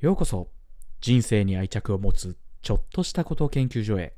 ようこそ。人生に愛着を持つちょっとしたこと研究所へ。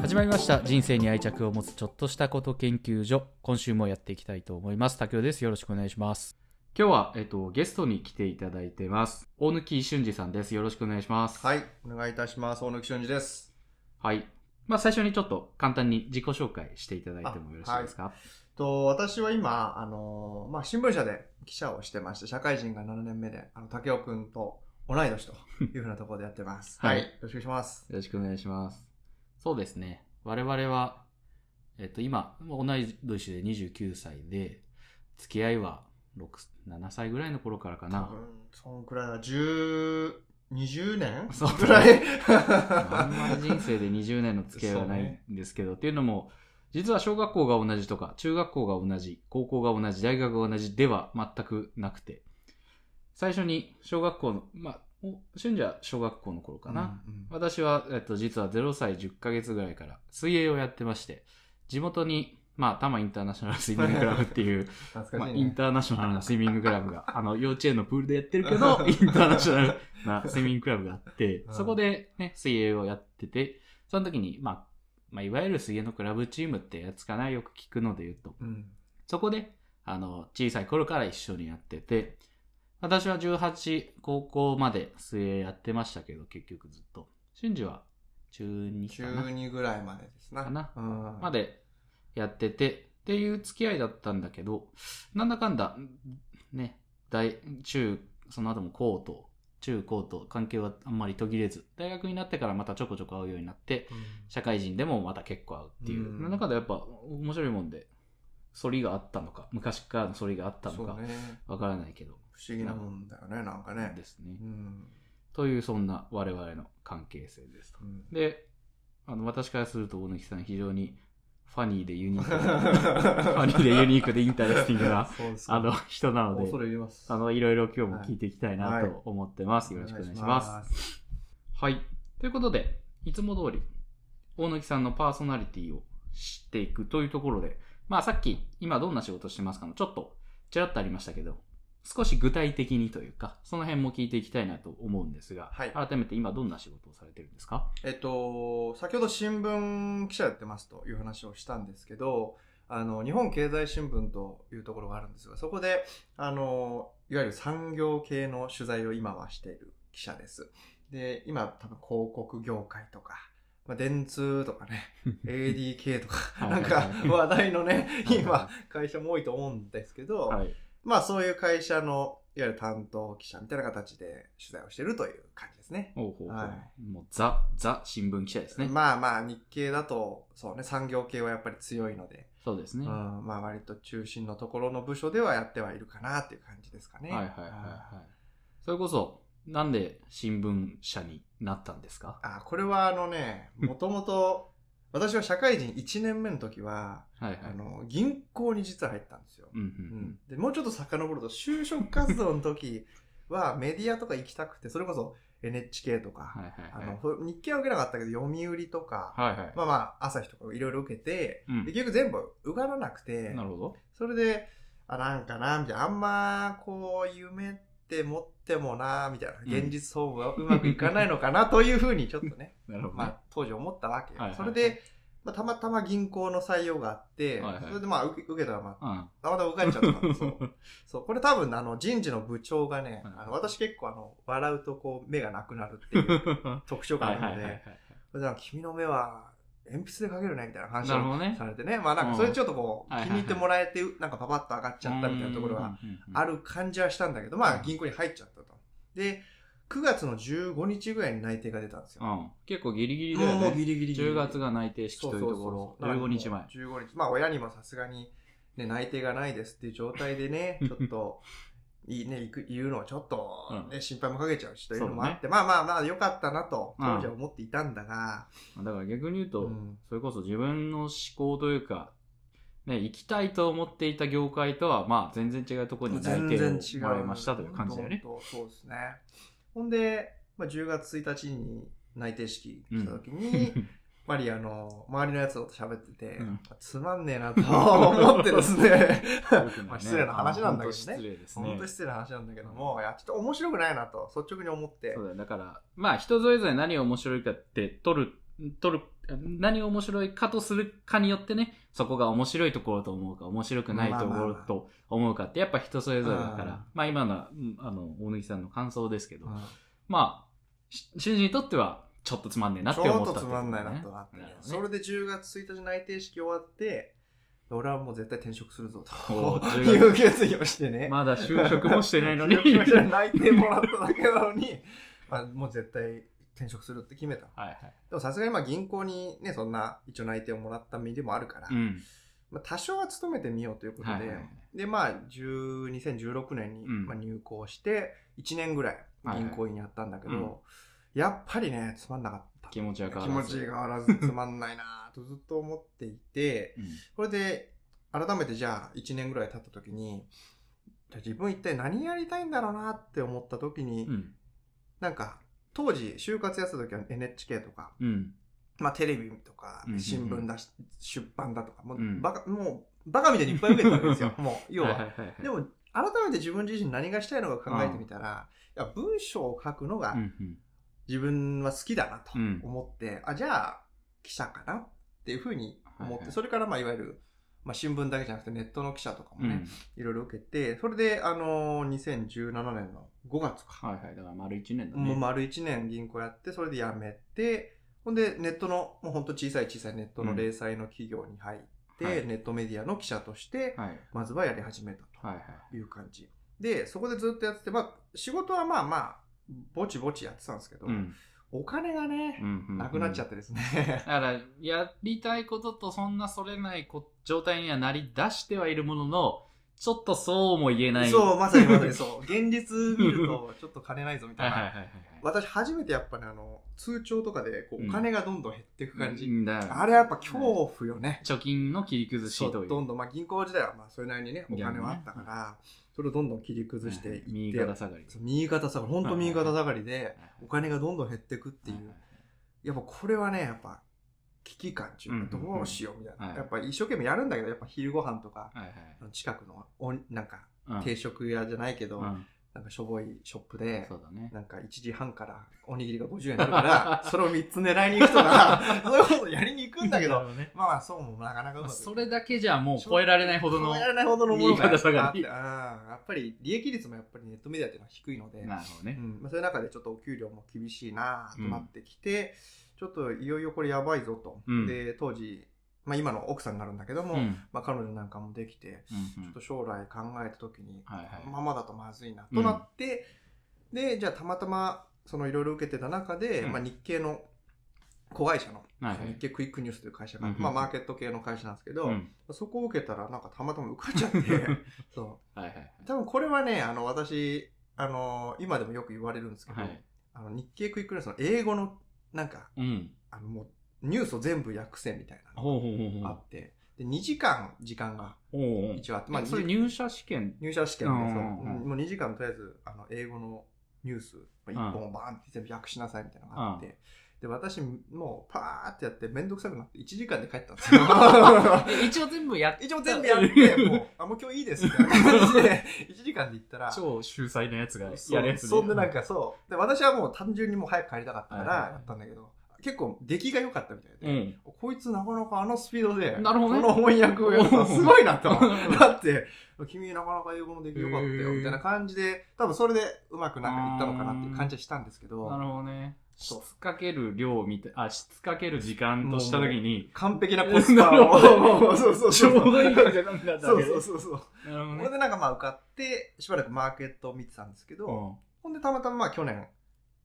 始まりました。人生に愛着を持つちょっとしたこと研究所。今週もやっていきたいと思います。竹雄です。よろしくお願いします。今日は、えっと、ゲストに来ていただいてます大貫俊二さんですよろしくお願いしますはい、お願いいたします。大貫俊二です。はい。まあ、最初にちょっと簡単に自己紹介していただいてもよろしいですか、と私は今、あのーまあ、新聞社で記者をしてまして、社会人が7年目で、あの、竹雄くんと同い年と いうふうなところでやってます。ははいい、よろしくお願いします。よろしくお願いします。そうですね。我々は、えっと、今、同い年で29歳で、付き合いは6、7歳ぐらいの頃からかな。そんくらいは10、20年そうくらい？あんまり人生で20年の付き合いはないんですけど、っていうのも、実は小学校が同じとか、中学校が同じ、高校が同じ、大学が同じでは全くなくて、最初に小学校の、まあ、お俊二は小学校の頃かな。うんうん私は、えっと、実は0歳10ヶ月ぐらいから水泳をやってまして、地元に、まあ、多摩インターナショナルスイミングクラブっていう、まあ。インターナショナルなスイミングクラブが、あの、幼稚園のプールでやってるけど、インターナショナルなスイミングクラブがあってう、んそこでね、水泳をやってて、その時に、まあ、まあ、いわゆる水泳のクラブチームってやつかな、よく聞くので言うと。うん。そこで、あの、小さい頃から一緒にやってて、私は18、高校まで水泳やってましたけど、結局ずっと。俊二は中2中かな2ぐらいまでですな。かなうん。までやってて、っていう付き合いだったんだけど、なんだかんだ、ね、大、中、その後も高と、中高と関係はあんまり途切れず、大学になってからまたちょこちょこ会うようになって、うん社会人でもまた結構会うっていう。うんなんだかんだやっぱ面白いもんで、反りがあったのか、昔からの反りがあったのか。わからないけど、不思議なもんだよね、なんかね。ですねう。ん。というそんな我々の関係性ですと。うんで、あの、私からすると大貫さん非常に funny でユニークな、funny でユニークで interesting な、あの、人なので。あの、いろいろ今日も聞いていきたいなはいと思ってます。よろしくお願いします。はい。ということで、いつも通り、大貫さんのパーソナリティを知っていくというところで、まあさっき、今どんな仕事してますかの、ちょっと、ちらっとありましたけど、少し具体的にというか、その辺も聞いていきたいなと思うんですが、はい改めて今どんな仕事をされてるんですか？えっと、先ほど新聞記者やってますという話をしたんですけど、あの、日本経済新聞というところがあるんですが、そこで、あの、いわゆる産業系の取材を今はしている記者です。で、今多分広告業界とか、まあ、電通とかね、ADK とか、はいなんか話題のね、はい今、会社も多いと思うんですけど、はい。まあそういう会社の、いわゆる担当記者みたいな形で取材をしているという感じですね。ほうほうほうはもうザ、ザ新聞記者ですね。まあまあ日経だとそうね産業系はやっぱり強いので、そうですね。うん、まあ割と中心のところの部署ではやってはいるかなっていう感じですかね。はいはいはいはい。それこそ、なんで新聞社になったんですか？あこれはあのねもともと私は社会人1年目の時は、はいはい。あの銀行に実は入ったんですよ。うんううんん、でもうちょっと遡ると就職活動の時は メディアとか行きたくてそれこそ NHK とか、あはい。の日経は受けなかったけど読売とか、はいはい。まあまあ朝日とかいろいろ受けて、うんで結局全部受からなくてなるほど。それであなんかなみたいなあんまこう夢って持ってもなみたいなうん現実総務はうまくいかないのかなというふうにちょっとね なるほどね。まあ当時思ったわけよ、はいはいはい。それで、まあ、たまたま銀行の採用があって、はいはい。それでまあ受け受けたらまあうん。たまたま受かっちゃったの。そう。そう。これ多分あの人事の部長がね、はい。あの私結構あの笑うとこう目がなくなるっていう 特徴があるので、はいはいはいはい。君の目は鉛筆で描けるねみた。いな話をされてね。まあなんかそれちょっとこう、うん気に入ってもらえて、なんかパパッと上がっちゃったみたいなところがある感じはしたんだけど、まあ銀行に入っちゃったと。で、9月の15日ぐらいに内定が出たんですよ。うん。結構ギリギリだよもうもうね。ギリギリギリ。10月が内定式というところ、そうそうそう15日前。15日。まあ親にもさすがに、ね、内定がないですっていう状態でね、ちょっと、いいね、行く、言うのはちょっと、ねうん心配もかけちゃうしというのもあって、そうまあまあまあ良かったなと、うん当時は思っていたんだが、だから逆に言うと、うんそれこそ自分の思考というか、ね、行きたいと思っていた業界とは、まあ全然違うところに内定をもらいましたという感じだよね。そうですね。ほんで、まあ、10月1日に内定式来た時に、やっぱりあの、周りのやつと喋ってて、うん。つまんねえなと思ってですね、まあ失礼な話なんだけどね。本当失礼ですね。本当に失礼な話なんだけども、いや、ちょっと面白くないなと、率直に思って。そう、だよ。だから、まあ人それぞれ何が面白いかって、取る、取る、何が面白いかとするかによってね、そこが面白いところと思うか、面白くないところと思うかって、やっぱ人それぞれだかうん。ら、まあ今のあの、大貫さんの感想ですけど、うん。まあ、し新人にとっては、ちょっとつまんねえなってちょ思ったってことっとつまんないなねとなって、ね。それで10月1日内定式終わって、俺はもう絶対転職するぞおとーいう決意をしてね。まだ就職もしてないのに。内定もらっただけなのに、まあ、もう絶対転職するって決めた。はいはい。でもさすがにまあ銀行にね、そんな一応内定をもらった身でもあるから、うん。まあ、多少は勤めてみようということで、はいはいはいで、まあ、10 2016年にうんまあ入行して、1年ぐらい銀行員やったんだけど、はいはいやっぱりね、つまんなかった。気持ちは変気持わらず。ちが変わらずつまんないなとずっと思っていて、うんこれで改めてじゃあ1年ぐらい経った時に、じゃあ自分一体何やりたいんだろうなって思った時に、うん。なんか当時就活やってた時は NHK とか、うん。まあテレビとかうんうんうん。新聞だし、出版だとか、もううん。バカ、もうバカみたいにいっぱい受けてたわけですよ。もう、要は。いはいはいはい。でも、改めて自分自身何がしたいのか考えてみたら、いや文章を書くのがうんうん。自分は好きだなとうん。思って、あ、じゃあ、記者かなっていうふうに思って、はいはい。それからまあいわゆる、まあ、新聞だけじゃなくてネットの記者とかもね、うん。いろいろ受けて、それで、あのー2017年の5月か。はいはい。だから丸一年だね。もう丸1年銀行やって、それで辞めて、ほんでネットの、もうほんと小さい小さいネットの零細の企業に入って、はいネットメディアの記者として、はい。まずはやり始めたはいはい。という感じ。で、そこでずっとやってて、まあ、仕事はまあまあ、ぼちぼちやってたんですけど、うん。お金がね、うんうんなくなっちゃってですね。だから、やりたいこととそんなそれないこ状態にはなり出してはいるものの、ちょっとそうも言えない。そう、まさにまさにそう。現実見ると、ちょっと金ないぞみたな。はいいはいはいはい。私、初めてやっぱね、あの、通帳とかで、こう、うんお金がどんどん減っていく感じ。うんあれやっぱ恐怖よね。貯金の切り崩しという。どんどん、まあ銀行時代はまあそれなりにね、お金はあったから、それをどんどん切り崩していって、右肩下がり。右肩下がり、本当右肩下がりで、お金がどんどん減っていくっていう。やっぱこれはね、やっぱ、危機感っていうか、うんうんうんどうしようみたいな。はいやっぱ一生懸命やるんだけど、やっぱ昼ご飯とか、はいはい近くのお、なんか、うん定食屋じゃないけど、うんなんかしょぼいショップでそ、うだね。なんか1時半からおにぎりが50円になるから、それを3つ狙いに行くとか、そういうことやりに行くんだけど、ね。まあまあそうもなかなかうまくまあそれだけじゃもう超えられないほどの。超えられないほどのものがあってやっぱり利益率もやっぱりネットメディアっていうのは低いので、なるほどね。うんまあ、そういう中でちょっとお給料も厳しいなとなってきて、ちょっといよいよこれやばいぞと。うん。で、当時、まあ今の奥さんになるんだけども、うん。まあ彼女なんかもできて、うんちょっと将来考えた時に、はいままだとまずいなうんとなって、で、じゃあたまたま、そのいろいろ受けてた中で、うん。まあ日系の子会社の、はいはい。日経クイックニュースという会社が、うんまあマーケット系の会社なんですけど、うん。そこを受けたらなんかたまたま受かっちゃって、そう。はいはい多分これはね、あの、私、あの、今でもよく言われるんですけど、はい。あの、日経クイックニュースの英語の、なんか、うん。あの、もう、ニュースを全部訳せみたいなの。があって、で、2時間時間が一応あって、まあ、それに入社試験？入社試験で、もう2時間とりあえず、あの、英語のニュース、まあ、1本をバーンって全部訳しなさいみたいなのがあって、で、私、もう、パーってやって、めんどくさくなって、1時間で帰ったんですよ。え 一応全部やっ一応全部やって、もう、あ、もう今日いいですみたいな感じで、1時間で行ったら、超秀才なやつがやるやつねそんでなんかそう。で、私はもう単純にもう早く帰りたかったからやったんだけど、結構出来が良かったみたいで、うん。こいつなかなかあのスピードで、なるほどねこの翻訳をやるのは すごいなと。うんだって、君なかなか英語の出来良かったよ、みたいな感じで、多分それでうまくなんかいったのかなっていう感じはしたんですけど、なるほどね。そう質かける量みたい、あ、質かける時間としたときに、完璧なコスパを、そうそうちそう。ょうどいい感じなんだったそうそうそうそう。これ。でなんかまあ受かって、しばらくマーケットを見てたんですけど、ほんでたまたままあ去年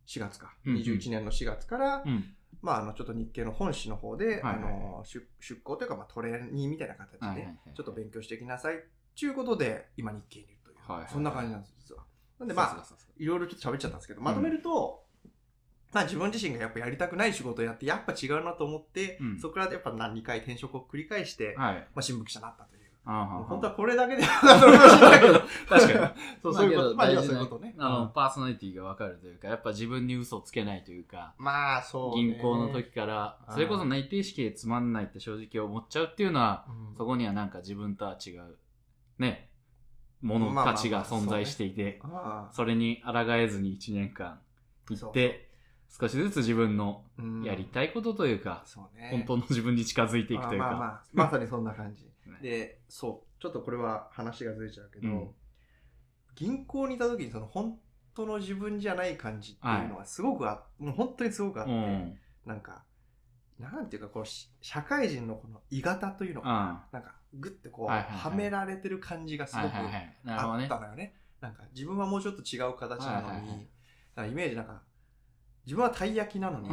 4月か、うんうん21年の4月から、うん。まあ、あの、ちょっと日系の本誌の方で、はいはいあの、出出向というか、まあ、トレーニーみたいな形で、ちょっと勉強してきなさい。ちゅうことで、今日系にいるという、はいはいはいそんな感じなんです、実は。なんで、まあ、そうそうそういろいろちょっと喋っちゃったんですけど、まとめると、まあ、自分自身がやっぱやりたくない仕事をやって、やっぱ違うなと思って、うんそこからやっぱ何2回転職を繰り返して、はい。まあ、新聞記者になったという本当はこれだけで分かるかもしれないけど。確かに。そう、そういうこと。まあ、いうことね。あの、うんパーソナリティがわかるというか、やっぱ自分に嘘をつけないというか、まあ、そう、ね。銀行の時から、うんそれこそ内定式でつまんないって正直思っちゃうっていうのは、うんそこにはなんか自分とは違う、ね、ものたちが存在していて、ああそれに抗えずに1年間行そうって、少しずつ自分のうんやりたいことというか、そうね。本当の自分に近づいていくというか。まあまあまさにそんな感じ。ねで、そう、ちょっとこれは話がずれちゃうけど、うん銀行にいた時にその本当の自分じゃない感じっていうのがすごくあ、もう本当にすごくあって、うん。なんか、なんていうか、このし社会人のこの鋳型というのかうん。な、んか、ぐってこう、はいはいはいはめられてる感じがすいごくあった。のよね。なんか、自分はもうちょっと違う形なのに、はいはいはいイメージなんか、自分はたい焼きなのに、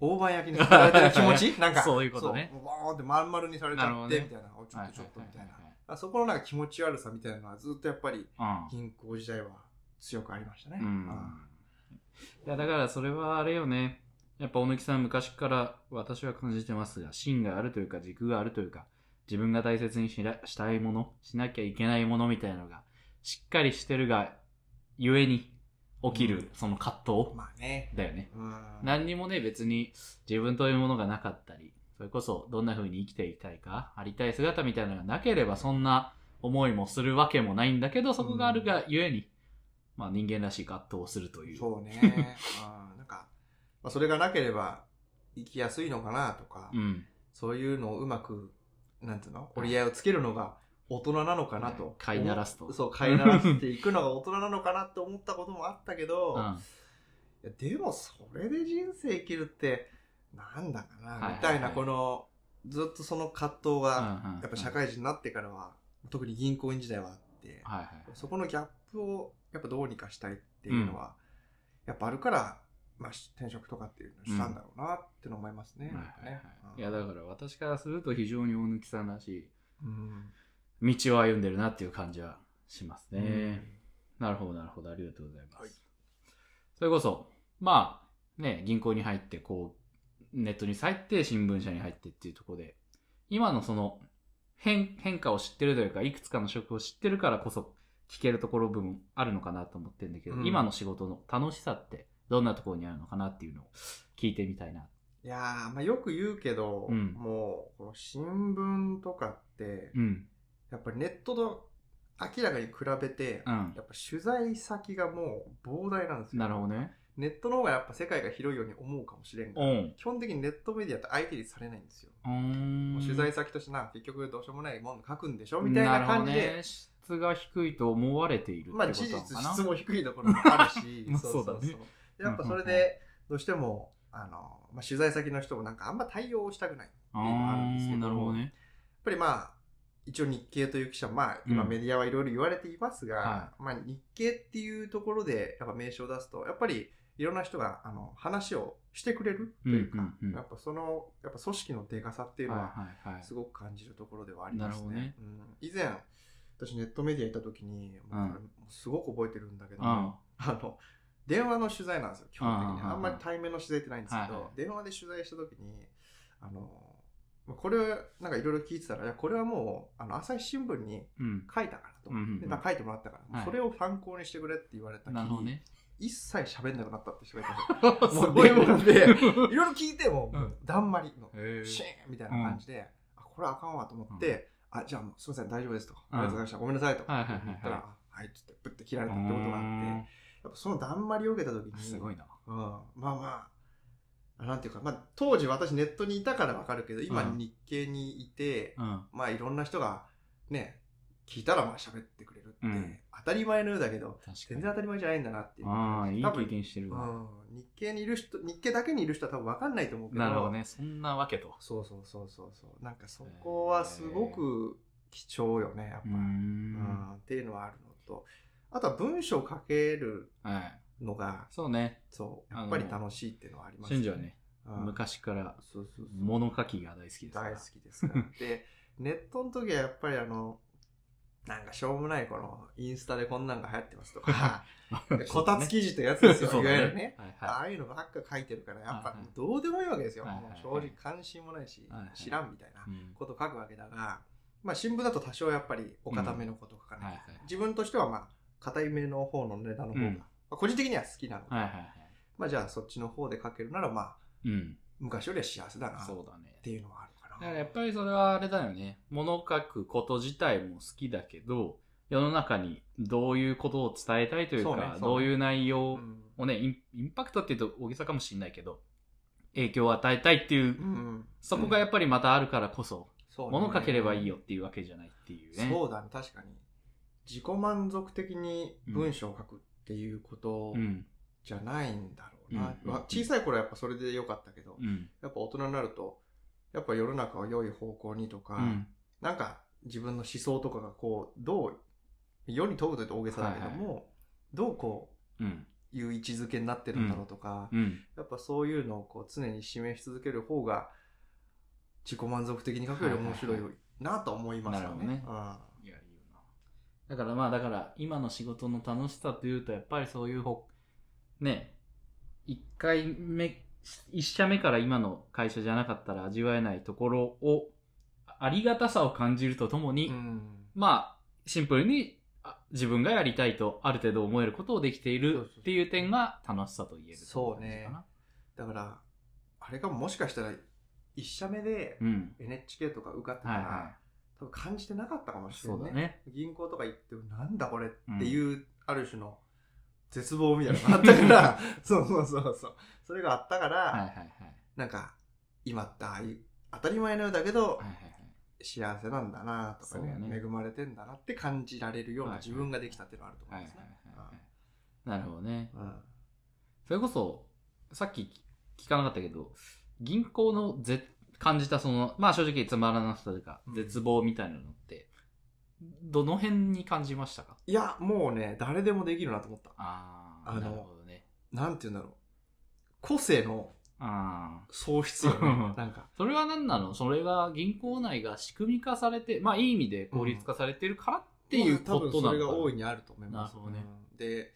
大判焼きにされてる気持ち？なんか、そういうことねそうバーって丸々にされちゃって、みたいな。おちょっとちょっとみたいなは。あそこのなんか気持ち悪さみたいなのはずっとやっぱり銀行時代は強くありましたね。うん。いや、だからそれはあれよね。やっぱ、小野木さん昔から私は感じてますが、芯があるというか、軸があるというか、自分が大切にしなしたいもの、しなきゃいけないものみたいなのが、しっかりしてるが、ゆえに起きる、うんその葛藤まあね。だよね。うん何にもね、別に自分というものがなかったり、それこそどんな風に生きていきたいか、ありたい姿みたいなのがなければそんな思いもするわけもないんだけど、そこがあるがゆえに、まあ人間らしい葛藤をするという。そうね。うんなんか、まあ、それがなければ生きやすいのかなとか、うん。そういうのをうまく、なんていうの？折り合いをつけるのが大人なのかなと。飼いならすと。そう、飼いならしていくのが大人なのかなって思ったこともあったけど、うん。いやでもそれで人生生きるって、なんだかな、みたいな、この、ずっとその葛藤が、やっぱ社会人になってからは、特に銀行員時代はあって、はいはい。そこのギャップをやっぱどうにかしたいっていうのは、やっぱあるから、まあ、転職とかっていうのをしたんだろうなっての思いますねいや、だから私からすると非常に大貫さんらしいうん道を歩んでるなっていう感じはしますね。うんなるほど、なるほど。ありがとうございます。はいそれこそ、まあ、ね、銀行に入って、こう、ネットに入って、新聞社に入ってっていうところで、今のその、変、変化を知ってるというか、いくつかの職を知ってるからこそ、聞けるところ部分あるのかなと思ってるんだけど、うん今の仕事の楽しさって、どんなところにあるのかなっていうのを聞いてみたいな。いやー、まあ、よく言うけど、うんもう、この新聞とかって、うん。やっぱりネットと明らかに比べて、うん。やっぱ取材先がもう膨大なんですよ。なるほどね。ネットの方がやっぱ世界が広いように思うかもしれんが、うん。基本的にネットメディアって相手にされないんですよ。う取材先としてな、結局どうしようもないもの書くんでしょみたいな感じで、質が低いと思われているってことまあ。事実質も低いところもあるし まあそうだねやっぱそれでどうしてもあの、まあ、取材先の人もなんかあんま対応したくないっていうのがあるんですけどなるほどね。やっぱりまあ一応日経という記者まあ今うん。メディアはいろいろ言われていますが、はまあ、日経っていうところでやっぱ名称を出すとやっぱりいろんな人があの話をしてくれるというか、うんうんうん。やっぱそのやっぱ組織のでかさっていうのは、すごく感じるところではありますね。ね。うん、以前、私ネットメディア行った時に、もうすごく覚えてるんだけどうん。も、あの、電話の取材なんですよ、基本的に。うんあんまり対面の取材ってないんですけはいはいど、電話で取材した時に、あの、まあこれ、なんかいろいろ聞いてたら、いや、これはもう、あの、朝日新聞にうん。書いたからと。うんでまあ書いてもらったから、はいそれを参考にしてくれって言われたきり、ね。一切喋んなくなったって人がいたすごい 電話で、いろいろ聞いても、うんだんまりの。シーンみたいな感じで、あ、これあかんわと思って、あ、じゃあもうすいません、大丈夫ですと。ありがとうございました。ごめんなさいと。はいはいはいはい言ったら、あはい、つって、ぶって切られたってことがあって、やっぱそのだんまりを受けた時に、すごいな。うん、まあまあ、なんていうか、まあ当時私ネットにいたからわかるけど、今うん日経にいて、うん。まあいろんな人がね、聞いたらまあ喋ってくれるって、うん当たり前のようだけど、確か全に。然当たり前じゃないんだなっていう。ああ、いい経多分験してるわ。うん、日経にいる人、日経だけにいる人は多分わかんないと思うけど、なるほどね。そんなわけと。そうそうそうそうそう。なんかそこはすごく貴重よね、やっぱ。うー。うんんっていうのはあるのと、あとは文章を書けるはい。のが、そうね。そう、やっぱり楽しいっていうのはあります俊二はね、うん。昔から物書きが大好きですから。大好きですから。で、ネットの時はやっぱりあの、なんかしょうもないこのインスタでこんなんが流行ってますとか、こたつ記事ってやつですよ、いわゆるね。はいあはあいうのばっか書いてるから、やっぱどうでもいいわけですよ。正直関心もないし知らん。みたいなこと書くわけだが、まあ新聞だと多少やっぱりお堅めのこと書かない。自分としてはまあ、硬いめの方のネタの方が、うんまあ個人的には好きなので、はいはいはい。まあじゃあそっちの方で書けるならまあ、うん。昔よりは幸せだなっそうだね。ていうのはあるかな。だからやっぱりそれはあれだよね。物書くこと自体も好きだけど、世の中にどういうことを伝えたいというか、そうねそうねどういう内容うんをね、インインパクトっていうと大げさかもしれないけど、影響を与えたいっていう、うんそこがやっぱりまたあるからこそ、そうね物書ければいいよっていうわけじゃないっていうね。そうだね、確かに。自己満足的に文章を書くっていうことうん。じゃないんだろうな。うんまあ小さい頃はやっぱそれで良かったけど、うん。やっぱ大人になると、やっぱ世の中を良い方向にとか、うん。なんか自分の思想とかがこう、どう、世に問うというと大げさだけども、どうこうん。ういう位置づけになってるんだろうとか、うん。やっぱそういうのをこう常に示し続ける方が、自己満足的に書くより面白いはいなと思いますよね。なるほどねうんいや、いいよな。だからまあ、だから、今の仕事の楽しさというと、やっぱりそういうほ、ね、一回目、一社目から今の会社じゃなかったら味わえないところを、ありがたさを感じるとともに、うんまあ、シンプルにあ自分がやりたいとある程度思えることをできているっていう点が楽しさと言えるそうね。だから、あれがもしかしたら、一社目でうん。NHK とか受かってたら、はいは多分感じてなかったかもい。しれないね。そうだね。銀行とか行っても、なんだこれっていう、ある種の絶望みたいなのがあったから、そうそうそうそう。それがあったから、はいはいはい。なんか、今ってああいう、当たり前のようだけど、はいはいはい。幸せなんだなとかねね恵まれてんだなって感じられるようなはい自分ができたっていうのはあると思うんですね。なるほどね。うんそれこそ、さっき聞かなかったけど、銀行のぜ感じたその、まあ正直つまらなさというかう、ん絶望みたいなのって、どの辺に感じましたか？いや、もうね、誰でもできるなと思った。ああ、なるほどね。なんて言うんだろう。個性の。喪失よね。なんか。それは何なの？それが銀行内が仕組み化されて、まあいい意味で効率化されてるからっていうことなのかな、それが大いにあると思います。なるほどねうんで、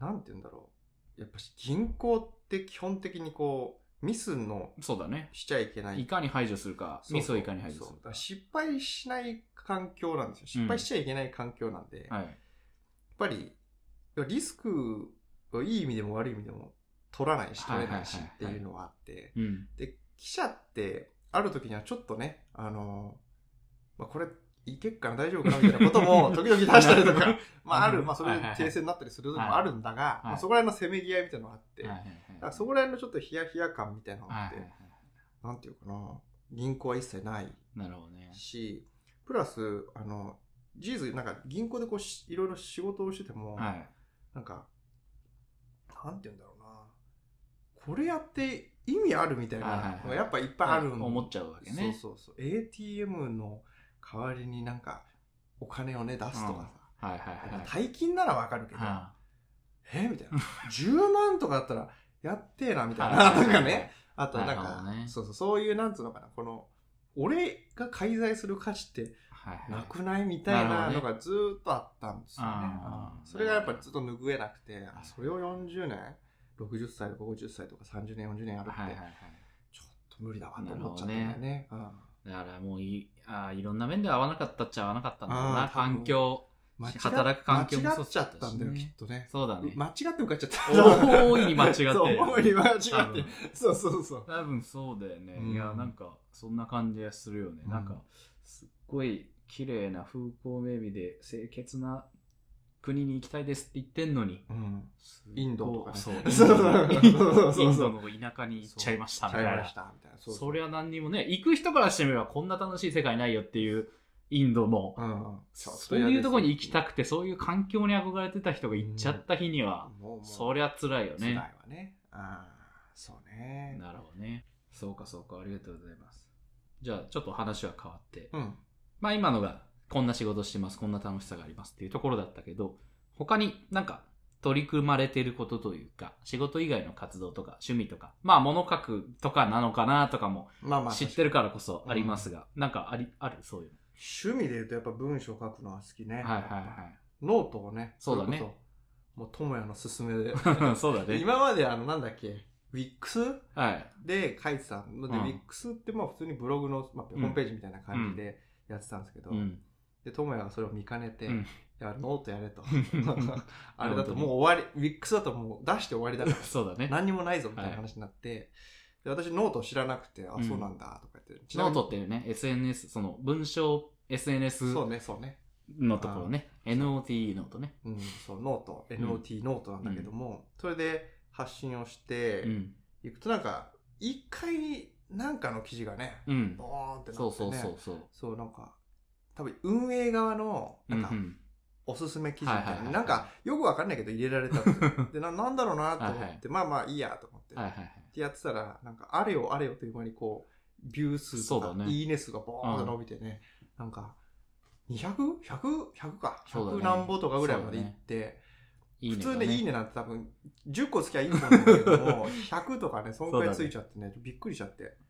なんて言うんだろう。やっぱし銀行って基本的にこう、ミスのそうだね。しちゃいけない。いかに排除するか、ミスをいかに排除するか。失敗しない環境なんですよ。失敗しちゃいけない環境なんで、やっはい。ぱり、リスクをいい意味でも悪い意味でも取らないし、取れないしっていうのがあって、うん。で、記者って、ある時にはちょっとね、あの、まあ、これ、いけっかな、大丈夫かな、みたいなことも、時々出したりとか、まあ、ある、まあ、それはいはいはいで訂正になったりするのもあるんだが、いまあ、そこら辺のせめぎ合いみたいなのがあって、はいはいはいだからそこら辺のちょっとヒヤヒヤ感みたいなのがあって、はいはいはい。なんていうかな、銀行は一切ないなるほどね。し、プラス、あの、事実、なんか銀行でこうし、いろいろ仕事をしてても、はい。なんか、なんて言うんだろうな、これやって意味あるみたいはいはいはないのがやっぱいっぱいあるん思っちゃうわけね。そうそうそう。ATM の代わりになんか、お金をね、出すとかさ。はいはいはい。大金ならわかるけど、はえみたいな。10万とかだったら、やってえな、みたいな。なんかね。あとなんか、そうそう、そういう、なんつうのかな、この、俺が介在する価値ってなくないみたいなのがずーっとあったんですよね。それがやっぱりずっと拭えなくて、あそれを40年、60歳とか50歳とか30年、40年やるって、はいはいはい。ちょっと無理だわと思っちゃったんだよね。うんだからもういあーいろんな面で合わなかったっちゃ合わなかったんだろうな。環境。働く環境もそうちゃったんだよ、ねきっとね。そうだね。間違って受かっちゃった。大いに間違って 大いに間違って。そうそうそう。多分そうだよね。うんいや、なんか、そんな感じがするよね。うんなんか、すっごい綺麗な風光明媚で清潔な国に行きたいですって言ってんのに。うん。インドとかねそう。そうそうそうインドの田舎に行っちゃいましたみたいなちゃいまし。た、みたいな。そりゃ何にもね、行く人からしてみればこんな楽しい世界ないよっていうインドも、うん。そういうところに行きたくくて、そういう環境に憧れてた人が行っちゃった日には、もう、もう、そりゃ辛いよ辛いね。わね。ああ、そうね。なるほどね。そうかそうか、ありがとうございます。じゃあ、ちょっと話は変わって。うん。まあ今のが、こんな仕事してます、こんな楽しさがありますっていうところだったけど、他になんか取り組まれてることというか、仕事以外の活動とか趣味とか、まあ物書くとかなのかなとかもまあまあ、知ってるからこそありますが、なんかあり、ある？そういう趣味で言うとやっぱ文章書くのは好きね。の。はいはいはノートをね。そうだね。もう、友也の勧めで。い。そうだね。今まであの、なんだっけ、ウィックスはい。で書いてたので、うん Wixってまあ普通にブログの、まあ、ホームページみたいな感じでやってたんですけど、うん。で、智也がそれを見かねて、うんいや、ノートやれと。あれだともう終わり、 Wixだともう出して終わりだから、そうだね。何にもないぞみたいな話になって、で私ノート知らなくて、あ、うんそうなんだとか言って。ノートっていうね、SNS、その文章 SNS そうね、そうね。のところね。 note、noteね。うん、そう、 note、note、noteなんだけども、それで発信をしてうん。いくとなんか、一回なんかの記事がね、うん。ボーンってなってね。そうそうそうそう。そう、なんか、多分運営側の、なんかう、んおすすめ記事みたいな、なんか、よくわかんないけど入れられたん ですよでな、なんだろうなと思って、はいはい。まあまあいいやと思って、はいはいはい。ってやってたら、なんか、あれよあれよという間にこう、ビュー数とか、ね。いいね数がボーンと伸びてね、なんか、200?100?100 か。100そうだね。何歩とかぐらいまで行って、いいね普通ね、いいね。ねなんて多分、10個つきゃいいと思うんだけども、100とかね、そんくらいついちゃってね、びっくりしちゃって、あ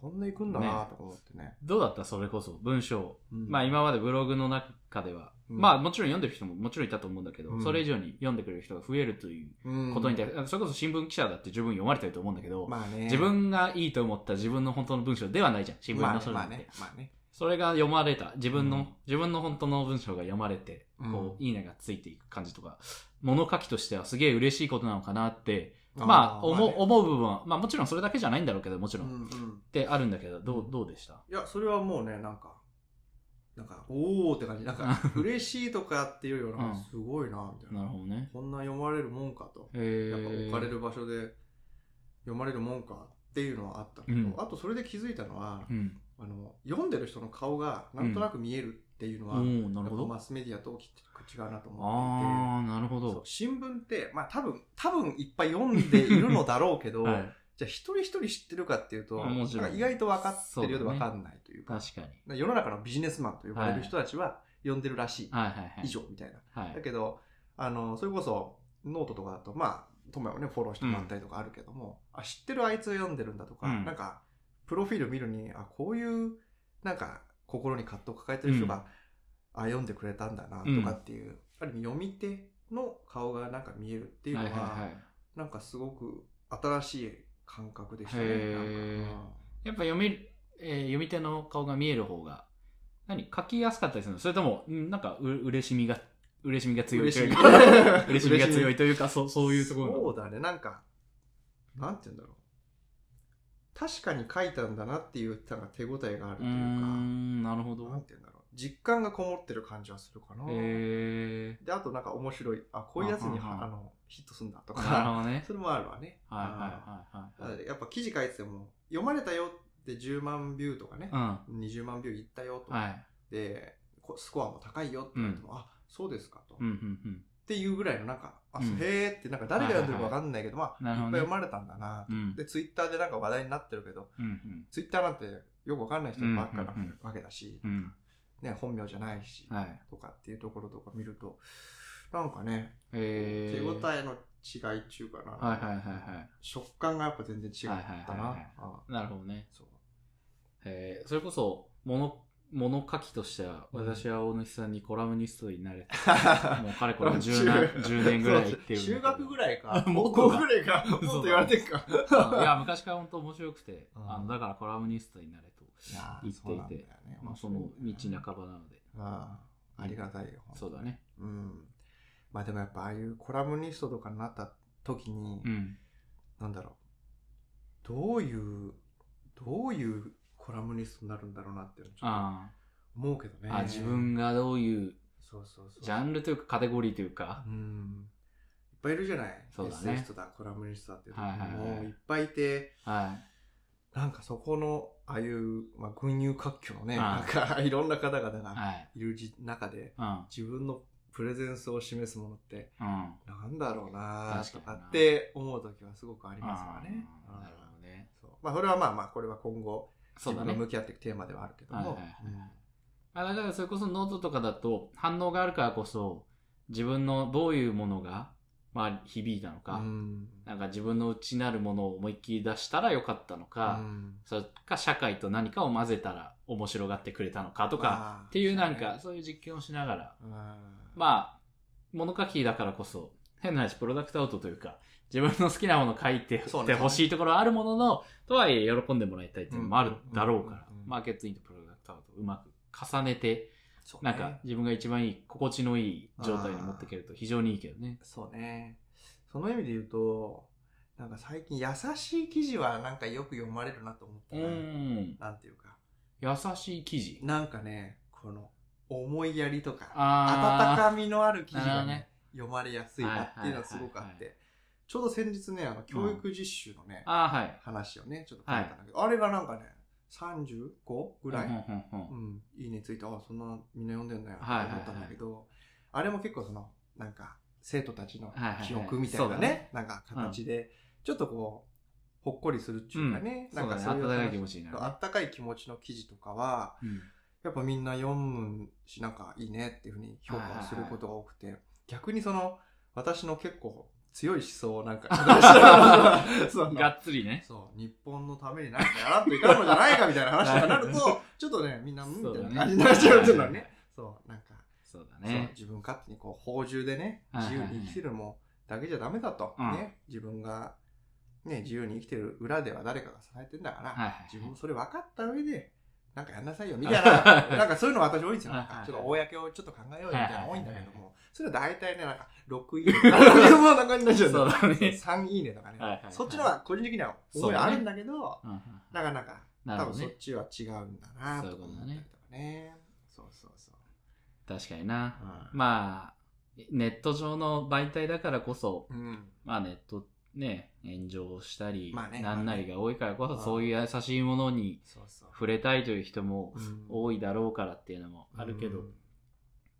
こんな行くんだなとか思ってね。どうだったそれこそ、文章。うんまあ今までブログの中では、うんまあもちろん読んでる人ももちろんいたと思うんだけど、うんそれ以上に読んでくれる人が増えるといううんことに対して、それこそ新聞記者だって十分読まれてると思うんだけど、まあね。自分がいいと思った自分の本当の文章ではないじゃん、新聞のそれって。まあね。まあね。それが読まれた、自分の、うん自分の本当の文章が読まれて、うんこう、いいねがついていく感じとか、物書きとしてはすげえ嬉しいことなのかなって、まあ、思う、ね思う部分は、まあもちろんそれだけじゃないんだろうけど、もちろん。っ。てあるんだけど、どう、どうでした？いや、それはもうね、なんか、なんか、おーって感じ。なんか、嬉しいとかっていうよりは、うんすごいな、みたいな。なるほどね。こんな読まれるもんかと。えやっぱ置かれる場所で読まれるもんかっていうのはあったけど、うんあとそれで気づいたのは、うん。あの、読んでる人の顔がなんとなく見えるっていうのは、おーなるほどマスメディアときっと違うなと思あー、なるほっていて、そどう。新聞って、まあ多分、多分いっぱい読んでいるのだろうけど、はい。じゃあ一人一人知ってるかっていうと、意外と分かってるようで分かんないというか、確かに。世の中のビジネスマンと呼ばれる人たちは読んでるらしい、はいはいはい。以上みたいな。はいだ。けど、あの、それこそノートとかだと、まあ、ともやもね、フォローしてもらったりとかあるけども、あ、知ってるあいつが読んでるんだとか、うんなんか、プロフィール見るに、あ、こういう、なんか、心に葛藤を抱えてる人が、うん。あ、読んでくれたんだな、とかっていう、ある意味読み手の顔がなんか見えるっていうのは、はいはいはい。なんかすごく新しい感覚でしたね。やっぱ読み、えー読み手の顔が見える方が、何？書きやすかったりするの？それとも、うんなんかう、嬉しみが、嬉しみが強いというか、嬉しみ。が強いというか、そう、そういうところそうだね、なんか、なんて言うんだろう。確かに書いたんだなっていうなんか手応えがあるというか、ん、なるほなんど。て言うんだろう。実感がこもってる感じはするかな。へで、あとなんか面白い。あ、こういうやつにあのヒットすんだとー。なるか、ほどね。それもあるわね。はいはいはいはいやっぱ記事書いてても、読まれたよって10万ビューとかね、はい。20万ビューいったよとうん。はい。で、こスコアも高いよって言われても、あ、そうですかと。うん、うん、うん。っていうぐらいのなんか、あ、うんへーってなんか誰が読んでるかわかんないけど、まあ、ないっぱい読まれたんだなと。うん。で、ツイッターでなんか話題になってるけど、うん、うん。ツイッターなんてよくわかんない人ばっかなわけだし、うん。ね、本名じゃないし、はい。とかっていうところとか見ると、なんかね、えー。手応えの違いっていうかな、はいはいはいはい。食感がやっぱ全然違ったはいはいはいなはい。あなるほどね。そうえー、それこそ、物、物書きとしては、うん私は大主さんにコラムニストになれた。もうかれこれ 10年、10年ぐらい言ってるんだけど。中学ぐらいか。高校ぐらいか。もっと言われてんか。いや、昔から本当面白くて、うんあのだからコラムニストになれと言っていてよね、まあ、その道半ばなので。ああありがたいよ。そうだね。うん。まあでもやっぱああいうコラムニストとかになった時に、うん。なんだろう。どういう、どういうコラムニストになるんだろうなってちょっあと思うけどね。あ、あ自分がどういうそうそうそう。ジャンルというかカテゴリーというか、うん。いっぱいいるじゃない。そうだねエッセイストだ、コラムニストだっていうとこはいっぱいいて、はなんかそこの、ああいう、まあ、群雄割拠のね、はないんか いろんな方々い。がはい。いるじ中で、うん。自分のプレゼンスを示すものって、うん。なんだろうなと確かって思う時はすごくありますからね。なるほどね。そうまあ、それはまあまあ、これは今後。自分が向き合っていくテーマではあるけども。はいはいはい。あだからそれこそノートとかだと反応があるからこそ自分のどういうものが、まあ、響いたのか、うん。なんか自分の内なるものを思いっきり出したらよかったのか、うん。それか社会と何かを混ぜたら面白がってくれたのかとか、まあっていうなんそかそういう実験をしながら、うん。まあ、物書きだからこそ変な話プロダクトアウトというか自分の好きなものを書いてねほしいところはあるものの、とはいえ喜んでもらいたいっていうのもあるだろうからマーケットインとプロダクトアウトをうまく重ねて、そうねなんか自分が一番いい、心地のいい状態に持っていけると非常にいいけどね。そうね。その意味で言うと、なんか最近優しい記事はなんかよく読まれるなと思ったうな。ん。なんていうか。優しい記事。なんかね、この思いやりとか、あ温かみのある記事がね読まれやすいなっていうのはすごくあって、ちょうど先日ね、あの、教育実習のね、ああ、はい。話をね、ちょっと書いたんだけど、あれがなんかね、35ぐらい、うんいいねついて、あ、そんなみんな読んでんだよって思ったんだけど、あれも結構その、なんか、生徒たちの記憶みたいなね、なんか形で、ちょっとこう、ほっこりするっていうかね。なんかそういう。あったかい気持ちの記事とかは、うん。やっぱみんな読むし、なんかいいねっていうふうに評価をすることが多くて、逆にその、私の結構強い思想をなんか、がっつりね。そう、日本のために何かやらんといかんのじゃないかみたいな話とかなると、ちょっとね、みんな、うんみたいな感じになっちゃうっていうのはね。そう、なんか、そうだね。自分勝手にこう、法中でね、自由に生きてるもだけじゃダメだと。うん。ね、自分が、ね、自由に生きてる裏では誰かが支えてんだから、自分もそれ分かった上で、なんかやんなさいよ、みたいな、なんかそういうの私多いんですよ。はいはいはいちょっと公をちょっと考えようよ、みたいなの多いんだけども、それは大体ね、なんか、6いいねとか、そんな感じになっちゃうんだよそうだね。3いいねとかね、そっちのは個人的には思いあるんだけど、なかなか、多分そっ。ちは違うんだなとそういうことだね思ったりとかね。そうそうそう。確かにな。うんまあ、ネット上の媒体だからこそ、うん。まあネットね、炎上したり、まあねなんなりが多いからこそ、そういう優しいものにそうそう。触れたいという人もうん。多いだろうからっていうのもあるけど、うん。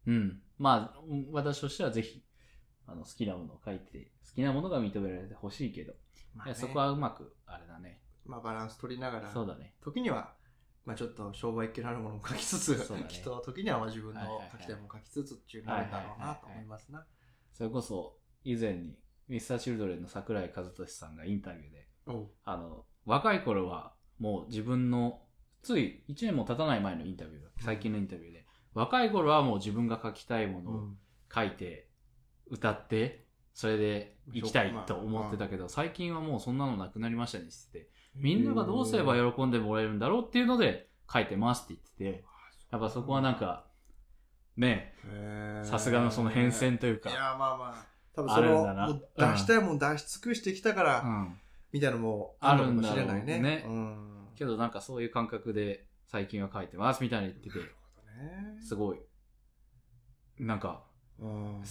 うん。まあ、うん私としてはぜひ、あの、好きなものを書いて、好きなものが認められてほしいけど、まあね。そこはうまく、あれだね。まあバランス取りながら、そうだね。時には、まあちょっと商売っ気のあるものも書きつつ、そうだね。きっと時にはまあ自分のはいはいはい。書きたいものも書きつつっていうのがあるんだろうなと思いますな。それこそ、以前に、ミスターチルドレンの桜井和俊さんがインタビューで、あの、若い頃は、もう自分の、つい1年も経たない前のインタビューだ、最近のインタビューで、若い頃はもう自分が書きたいものをうん。書いて、歌って、それで生きたいと思ってたけど、最近はもうそんなのなくなりましたねっててて、みんながどうすれば喜んでもらえるんだろうっていうので書いてますって言ってて、やっぱそこはなんか、ね、さすがのその変遷というか。い、や、まあまあ、多分そあるんの、だなもう出したいもん出し尽くしてきたから、うん。みたいなのもああるのかもしれないね。ねうん。けどなんかそういう感覚で最近は書いてますみたいな言っててね。すごい、なんか、うん。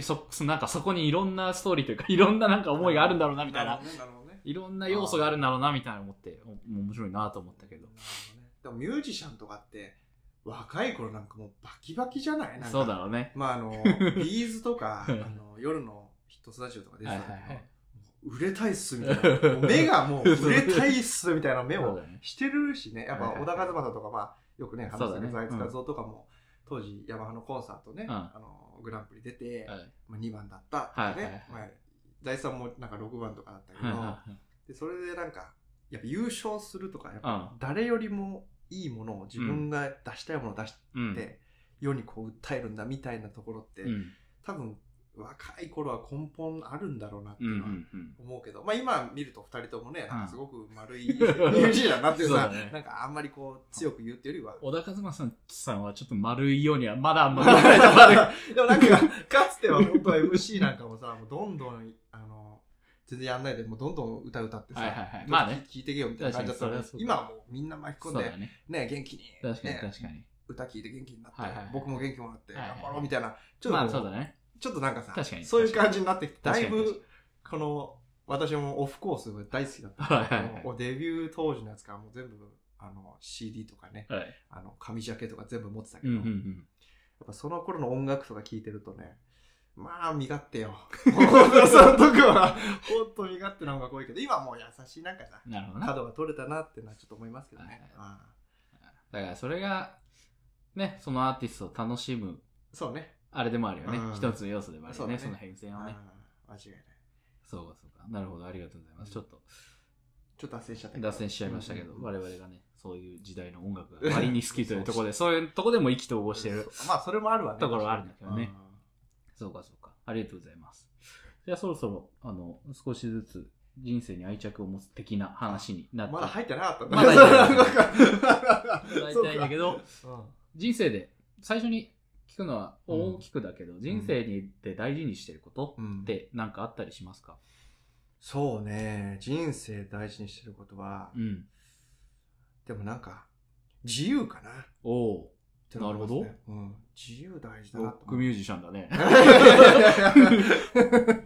そ、なんかそこにいろんなストーリーというか、いろんななんか思いがあるんだろうなみたいな。いろんな要素があるんだろうなみたいな思って、お面白いなと思ったけど。でもミュージシャンとかって、若い頃なんかもうバキバキじゃない？なんか。そうだろうね。まああの、ビーズとか、あの夜のヒットスタジオとか出てたけど、はいはいはい。売れたいっすみたいな。もう目がもう売れたいっすみたいな目をしてるしね。やっぱ小田和正とか、まあよくね、話そうだね。すけど、財津和夫とかも、当時ヤマハのコンサートね、うん。あのグランプリ出て、はい。まあ、2番だったとかね、まあ、財津さんもなんか6番とかだったけど、でそれでなんかやっぱ優勝するとかやっうん。ぱ誰よりもいいものを自分が出したいものを出しうん。て、世にこう訴えるんだみたいなところって、うん。多分若い頃は根本あるんだろうなっていうのは。思うけど、まあ今見ると2人ともねなんかすごく丸いうんミュージンってるさ、そうだねなんかあんまりこう強く言うっていうよりは。小田和正さんはちょっと丸いようにはまだあんまり。でもなんか、かつては本当は MC なんかもさ、もうどんどん、あの、全然やんないで、もうどんどん歌歌ってさ、はいはいまあね聞いてけよみたいな感じだったの今はもうみんな巻き込んで、ね。ね、元気に、確かにね確かに。歌聞いて元気になって、はいはいはい僕も元気もらって、頑張ろうみたいな、ちょっとこまあそうだね。ちょっとなんかさそういう感じになってきて、だいぶ、この、私もオフコースが大好きだったはうデビュー当時のやつからもう全部、あの、CD とかね、はい。あの、紙ジャケとか全部持ってたけど、うんうんうん。やっぱその頃の音楽とか聴いてるとね、まあ、身勝手よ。本当その時は、ほんと身勝手な音楽多いけど、今はもう優しいなんかさ、なるほどな。角が取れたなってのはちょっと思いますけどね。だからそれが、ね、そのアーティストを楽しむ、あそうね。あれでもあるよねうん。一つの要素でもあるよね、そうだねその変遷あはね。あ間違いない。そうかそうか。なるほど、ありがとうございます。ちょっとちょっと脱線しちゃったけど脱線しちゃいましたけど、うん我々がね、そういう時代の音楽が割に好きというところで、そういうところでも意気投合してる。そうまあ、それもあるわね。ところはあるんだけどねうんそうかそうか。ありがとうございます。じゃあそろそろ、あの、少しずつ人生に愛着を持つ的な話になって。まだ入ってなかった。んだまだ入ってない。か。大体だけど、うん。人生で最初に聞くのはうん。大きくだけど、人生にで大事にしてることうん。って何かあったりしますか？そうね、人生大事にしてることは、うん。でもなんか、自由かな。っおおて思いますね。うん。自由大事だロなックミュージシャンだね。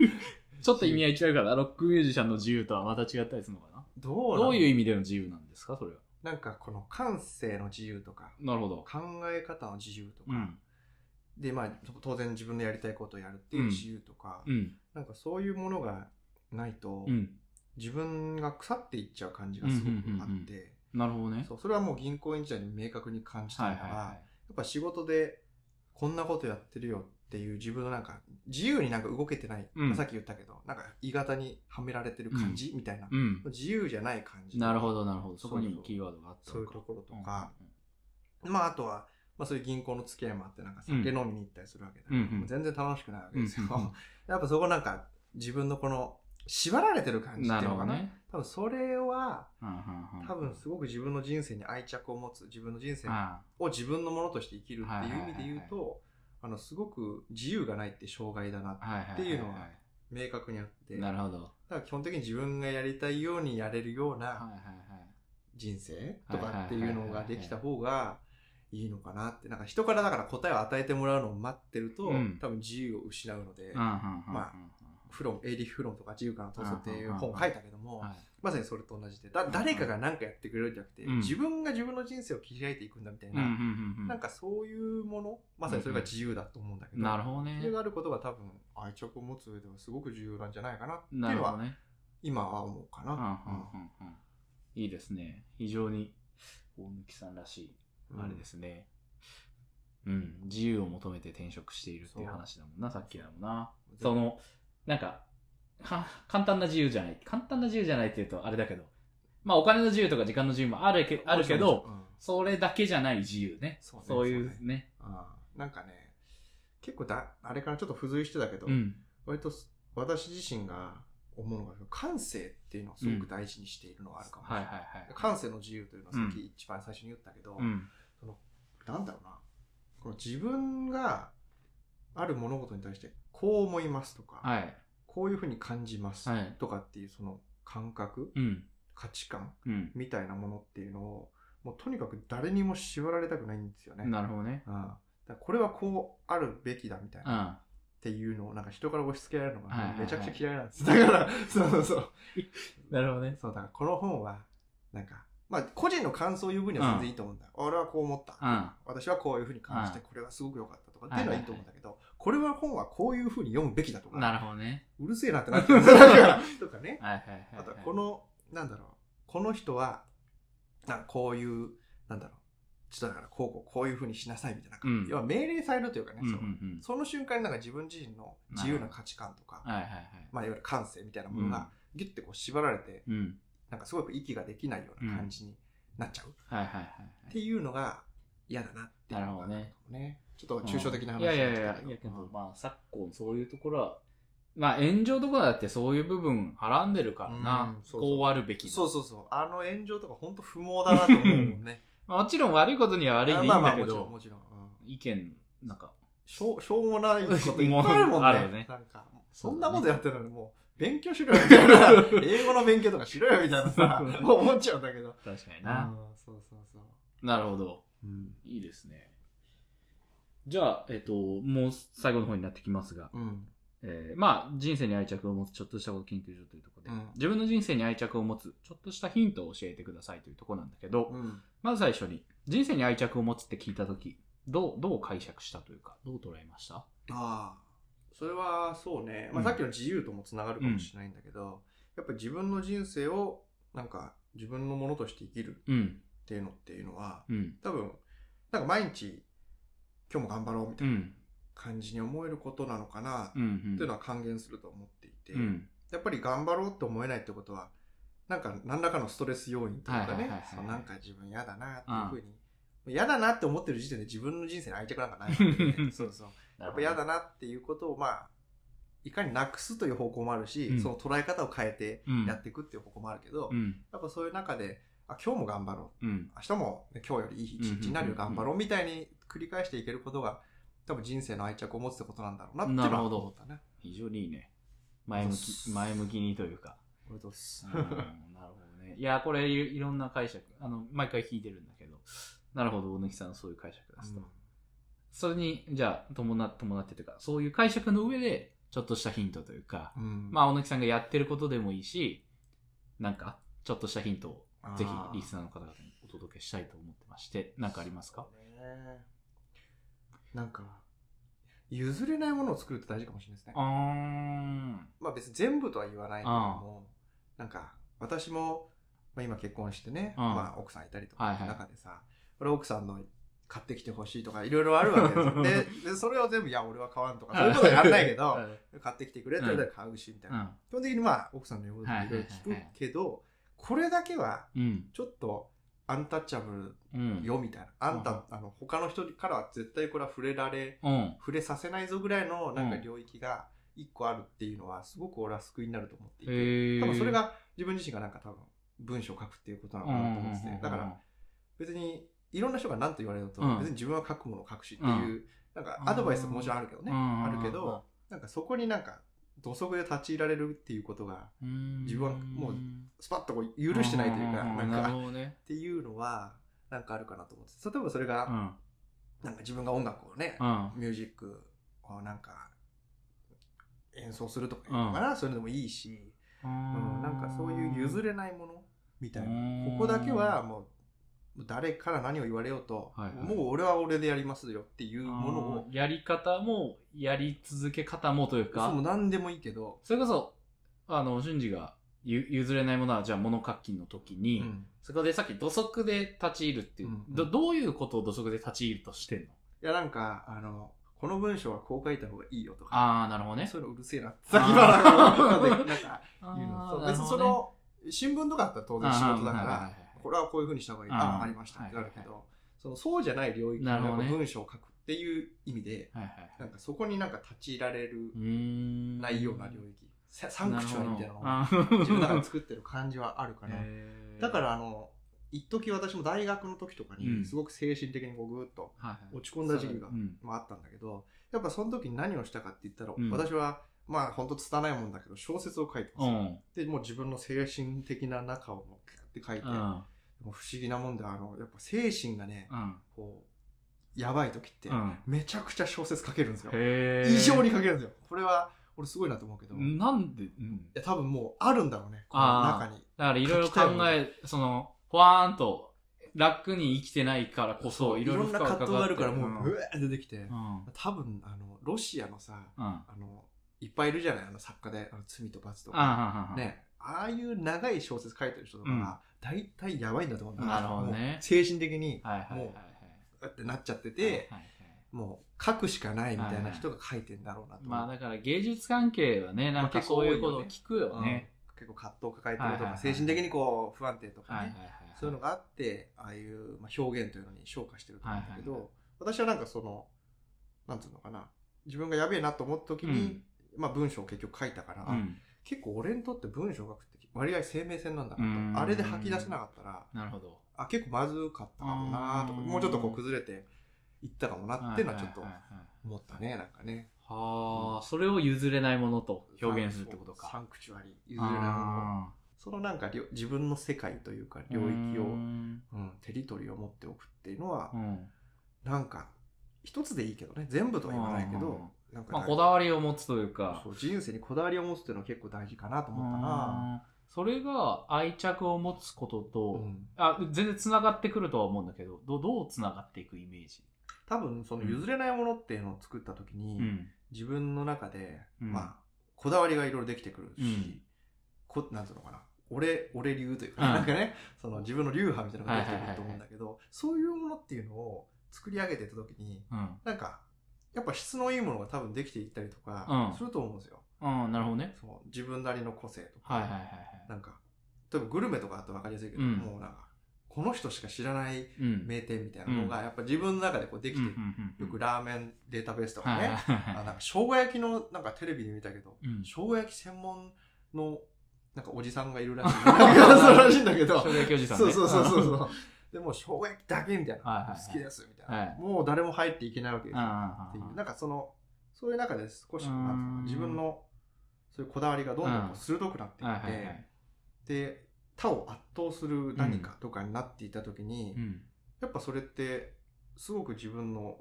ちょっと意味合い違うから、ロックミュージシャンの自由とはまた違ったりするのかなどうどういう意意味での自由なんですかそれは？なんかこの感性の自由とか、なるほど。考え方の自由とか、うん。で、まあ、当然自分のやりたいことをやるっていう自由とか、うん。なんかそういうものがないと、うん。自分が腐っていっちゃう感じがすごくあって、なるほどね。そうそれはもう銀行員時代に明確に感じたはいはいはやっぱ仕事でこんなことやってるよっていう自分のなんか自由になんか動けてない、うん。まあさっき言ったけどなんか鋳型にはめられてる感じ、みたいな、い。うん。自由じゃない感じ。なるほど、なるほど。そこにキーワードがあったそういうところとか、まああとは、まあ、そういう銀行の付き合いもあってなんか酒飲みに行ったりするわけだけど、うんうん。もう全然楽しくないわけですよ、うんうんうん。やっぱそこなんか自分のこの縛られてる感じってないるうのかな。ほどね。多分それは多分すごく自分の人生に愛着を持つ自分の人生あを自分のものとして生きるっていう意味で言うとあのすごく自由がないって障害だなっていうのは明確にあって。だかなるほど。ら基本的に自分がやりたいようにやれるような。人生とかっていうのができた方がいいのかなって。なんか人からだから答えを与えてもらうのを待ってると、うん。多分自由を失うので、まフロンエイリッヒ・フロンとか自由からの闘争っていう本を書いたけども、はいまさにそれと同じでだ誰かが何かやってくれるんじゃなくて、うん自分が自分の人生を切り開いていくんだみたいな、なんかそういうものまさにそれが自由だと思うんだけど、なるほどねそれ。があることが多分愛着を持つ上ではすごく重要なんじゃないかなっていうのはね。今は思うかな。いいですね。非常に大貫さんらしい、うんあれですね。うん、自由を求めて転職しているっていう話だもんな、さっきだもんな。その、なんか、は簡単な自由じゃない。簡単な自由じゃないって言うとあれだけど、まあお金の自由とか時間の自由もあるけあるけど、うんそれだけじゃない自由ね。そうねそういうそうね。あーなんかね結構だあれからちょっと付随してたけど、うん。割とす私自身が思うのが感性っていうのをすごく大事にしているのはあるかもしれない。感性の自由というのはさっき一番最初に言ったけど、うん。なんだろうなこの自分がある物事に対してこう思いますとか、はい。こういうふうに感じますはいとかっていうその感覚、うん。価値観うん。みたいなものっていうのをもうとにかく誰にも縛られたくないんですよね。なるほどね。うんだこれはこうあるべきだみたいうん。なっていうのをなんか人から押し付けられるのがめちゃくちゃ嫌いなんです。だから、そうそうそう。なるほどね。そうだからこの本はなんかまあ個人の感想を言う分には全然いいと思うんだよ。俺はこう思った。うん。私はこういうふうに感じてうんこれはすごく良かったとかっていうのはいいと思うんだけど、これは本はこういうふうに読むべきだとか、なるほどね。うるせえなってなってるとかね。はいはいはい。あとはこの、なんだろう、この人は、なんかこういう、なんだろう、ちょっとだからこうこうこういうふうにしなさいみたいな、うん要は命令されるというかね、うんうんうん。その瞬間になんか自分自身の自由な価値観とか、はいはいはい。まあ、いわゆる感性みたいなものがギュッてこう縛られて、うん。なんかすごく息ができないような感じになっちゃう、はいはいはいっていうのが嫌だなっていうのがなるほどねねちょっと抽象的な話いやいやいになっちゃったけど。やいやけどまあ昨今そういうところはまあ炎上とかだってそういう部分はらんでるからな、うんそうそう。こうあるべきだ。そうそうそう。あの炎上とか本当不毛だなと思うもんね。まあもちろん悪いことには悪いでいいんまあまあだけもちろんどもちろん、うん。意見なんか。しょうしょうもないこと いっぱいあるもんね。あるよね。なんかそんなことやってるのにもう勉強しろよみたいな。英語の勉強とかしろよみたいなさもう。思っちゃうんだけど。確かにな、うんそうそうそう、なるほど。うん。いいですねじゃあえっ、ともう最後の方になってきますが、うん。えーまあ人生に愛着を持つちょっとしたこと研究所というところで、うん。自分の人生に愛着を持つちょっとしたヒントを教えてくださいというところなんだけど、うん。まず最初に、人生に愛着を持つって聞いたとき、どう、どう解釈したというか、どう捉えました？ああ。それはそうね、まあ、うんさっきの自由ともつながるかもしれないんだけど、やっぱり自分の人生をなんか自分のものとして生きるうん、っていうのっていうのはうん、多分なんか毎日今日も頑張ろうみたいなうん、感じに思えることなのかな。っていうのは還元すると思っていて、うん、やっぱり頑張ろうって思えないってことはなんか何らかのストレス要因とかねなんか自分嫌だなっていうふうに嫌だなって思ってる時点で自分の人生に愛着なんかないわけで。そうそう。やっぱ嫌だなっていうことをまあいかになくすという方向もあるし、うん。その捉え方を変えてうん。やっていくっていう方向もあるけど、うん。やっぱそういう中で、あ、今日も頑張ろう。うん。明日も、ね、今日よりいい一日になるよ、頑張ろうみたいに繰り返していけることが、多分人生の愛着を持つってことなんだろうなっていうのはなるほど思ったね。非常にいいね。前向き、前向きにというか。ありがとうございますうんなるほどね。いや、これいいろんな解釈。あの、毎回聞いてるんだけど。なるほど、大貫さんそういう解釈ですと。それに、じゃあ、伴伴ってというか、そういう解釈の上で、ちょっとしたヒントというか、うんまあ、大貫さんがやってることでもいいし、なんか、ちょっとしたヒントを、ぜひリスナーの方々にお届けしたいと思ってまして、なんかありますか？そうねなんか、譲れないものを作るって大事かもしれないですねあ。ーまあ別に全部とは言わないけども、なんか、私も、まあ、今結婚してね、うんまあ奥さんいたりとかはいはい中でさ、これ奥さんの買ってきてほしいとかいろいろあるわけですよ。でで、それを全部、いや、俺は買わんとか、そういうことはやらないけど、買ってきてくれって言われたら買うし、みたいな。うん。基本的にまあ奥さんの言うこともいろいろ聞くけど、これだけはうん。ちょっとアンタッチャブうん。ルよみたいな。あんた、あの、他の人からは絶対これは触れられ、うん。触れさせないぞぐらいのなんかうん領域が一個あるっていうのはすごく俺は救いになると思っていて、多分それが自分自身がなんか多分文章を書くっていうことなのかなと思ってて、だから別にいろんな人が何と言われると、うん。別に自分は書くものを書くしっていう、なんかアドバイスももちろんあるけどね、うん。あるけど、なんかそこになんか土足で立ち入られるっていうことが自分はもうスパッとこう許してないというか、ん。なんか。っていうのはなんかあるかなと思って例えばそれが、うん。なんか自分が音楽をね、うん。ミュージックをなんか演奏するとかいうのかな、そういうのでもいいし、うん、なんかそういう譲れないものみたいな。うん。ここだけはもう誰から何を言われようと、はいはい。もう俺は俺でやりますよっていうものをやり方も、やり続け方もというか、そう何でもいいけど、それこそ、あの、俊二がゆ譲れないものは、じゃあ物書きの時に、うん。そこでさっき土足で立ち入るっていう、うんうん。ど、どういうことを土足で立ち入るとしてんの？いやなんかあのこの文章はこう書いた方がいいよとか。ああ、なるほどね。そういうのうるせえなってさっきからなんか 言うの。ーそう別にその新聞とかだったら当然仕事だからこれはこういうふうにした方がいいうんああありましたってなるけはいどそのそうじゃない領域の文章を書くっていう意味でなんかそこになんか立ち入られるないような領域。ササンクチュアリみたいなのを自分の中で作ってる感じはあるかな。へー。だからあの一時私も大学の時とかうん。にすごく精神的にこうぐーっと落ち込んだ時期がああったんだけどやっぱその時に何をしたかって言ったら、うん。私はまあ本当拙いもんだけど小説を書いてます、うん。でもう自分の精神的な中をもうキュッて書いて、不思議なもんであのやっぱ精神がね、うん。こうやばい時って、うん。めちゃくちゃ小説書けるんですよ。異常に書けるんですよ。これは俺すごいなと思うけど、いなんで、うん。や多分もうあるんだろうね。この中に。だからいろいろ考え、その、ふわーんと楽に生きてないからこそ、いいろいろろんな葛藤があるからもう、ううわー出てきて、ん。多分あのロシアのさ。あのいっぱいいるじゃない？あの作家であの罪と罰とか、あねああいう長い小説書いてる人とかうん。が大体やばいんだと思うんだなるほどね。精神的にはいはいはいはい。もうってなっちゃってて、はいはいはいもう書くしかないみたいな人が書いてんだろうなと思う、まあだから芸術関係はね、なんかそういうことを聞くよね。うん。結構葛藤を抱えてるとか、はいはいはい精神的にこう不安定とかね、はいはいはい。そういうのがあってああいう、まあ、表現というのに昇華してると思うんだけど、はいはい私はなんかそのなんつうのかな。自分がやべえなと思った時に、まあ、文章を結局書いたから、うん。結構俺にとって文章を書くって割合生命線なんだうん。なとあれで吐き出せなかったらなるほど。あ結構まずかったかもなとかうんもうちょっとこう崩れていったかもなっていうのはちょっと思ったねなんかね。はあ、それを譲れないものと表現するってことか。サンクチュアリ譲れないもの。あそのなんかりょ自分の世界というか領ー域を、ううん。んテリトリーを持っておくっていうのはう、ん。なんか一つでいいけどね。全部とは言わないけうんどなんかまあ、こだわりを持つというか。そ、う人生にこだわりを持つっていうのは結構大事かなと思ったな、うん。それが愛着を持つことと、うん。あ全然つながってくるとは思うんだけどどどうつながっていくイメージ、多分その譲れないものっていうのを作った時に、うん。自分の中で、うん。まあこだわりがいろいろできてくるし、うん。こなんていうのかな。俺俺流というか、うん。なんかねその自分の流派みたいなのができてくると思うんだけど、そういうものっていうのを作り上げてた時にうん。なんかやっぱ質のいいものが多分できていったりとかうん。すると思うんですよ、うん、なるほどね。そう自分なりの個性とか、はいはいはいはい。なんか例えばグルメとかだと分かりやすいけど、うん。もうなんかこの人しか知らないうん。名店みたいなのが、やっぱ自分の中でこうできて、よくラーメンデータベースとかね、あなんか生姜焼きのなんかテレビで見たけど、うん。生姜焼き専門のなんかおじさんがいるらしい。そうらしいんだけど、生姜焼きおじさんね。そうそうそうそう。でも生姜焼きだけみたいな、はいはいはい好きですみたいな、はいもう誰も入っていけないわけですよ。あっていうなんかそのそういう中で少しなん自分のそういうこだわりがどんどん鋭くなっていって、はいはいはい。で他を圧倒する何かとかになっていた時に、うん。やっぱそれってすごく自分の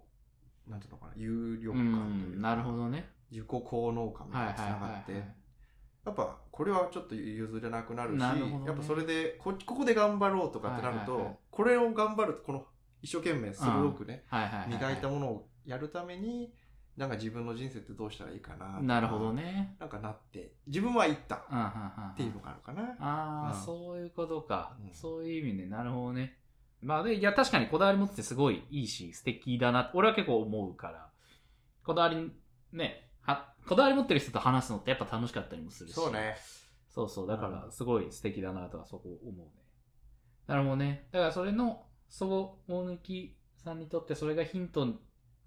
なんていうのかな有力う感というか、ん。なるほどね。自己効能感につながって、はいはい。やっぱこれはちょっと譲れなくなるしねやっぱそれでこここで頑張ろうとかってなると、はいはいはいこれを頑張るとこの一生懸命鋭くね、はいはいはい。磨いたものをやるためになんか自分の人生ってどうしたらいいかななるほどね。なんかなって自分は言ったっ。ていうのがあるかな、ああ、うんそういうことか、うんそういう意味ね。なるほどね。まあで、いや、確かにこだわり持っててすごいいいし、素敵だな。俺は結構思うから。こだわり、ね、は、こだわり持ってる人と話すのってやっぱ楽しかったりもするし。そう。ねそうそう。だかうんら、すごい素敵だなとはそこ思うね。なるほどね。だからそれの、そう、大貫さんにとってそれがヒント、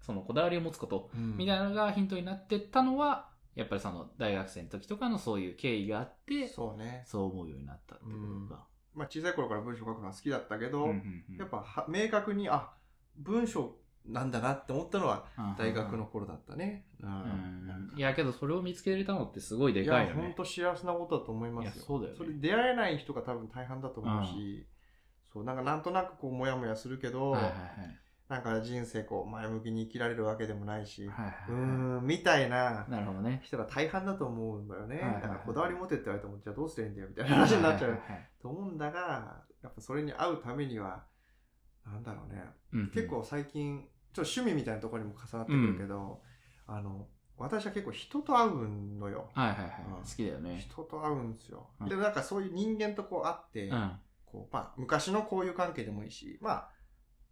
そのこだわりを持つことみたいなのがヒントになってったのは、やっぱりその大学生の時とかのそういう経緯があって、そうね、そう思うようになったってことか。まあ、小さい頃から文章書くのは好きだったけど、うんうんうん。やっぱは明確にあ文章なんだなって思ったのは大学の頃だったね、うん。いやけどそれを見つけれたのってすごいでいかいよね。や本当幸せなことだと思いますよ。そうだよね。それ出会えない人が多分大半だと思うし、そうなんかなんとなくこうモヤモヤするけど、はいはいなんか人生こう前向きに生きられるわけでもないし、はい。はういはい。はいーんみたいななるほどね。人が大半だと思うんだよね、はいはいはい。だからこだわり持てって言われてもじゃあどうすればいいんだよみたいな話になっちゃう。はいはいはいと思うんだがやっぱそれに会うためにはなんだろうね。うんうん。結構最近ちょっと趣味みたいなところにも重なってくるけど、あの私は結構人と会うのよ、はいはいはい。うん。好きだよね。人と会うんですよ、うん。でなんかそういう人間とこう会って、うん。こうまあ、昔の交友関係でもいいしまあ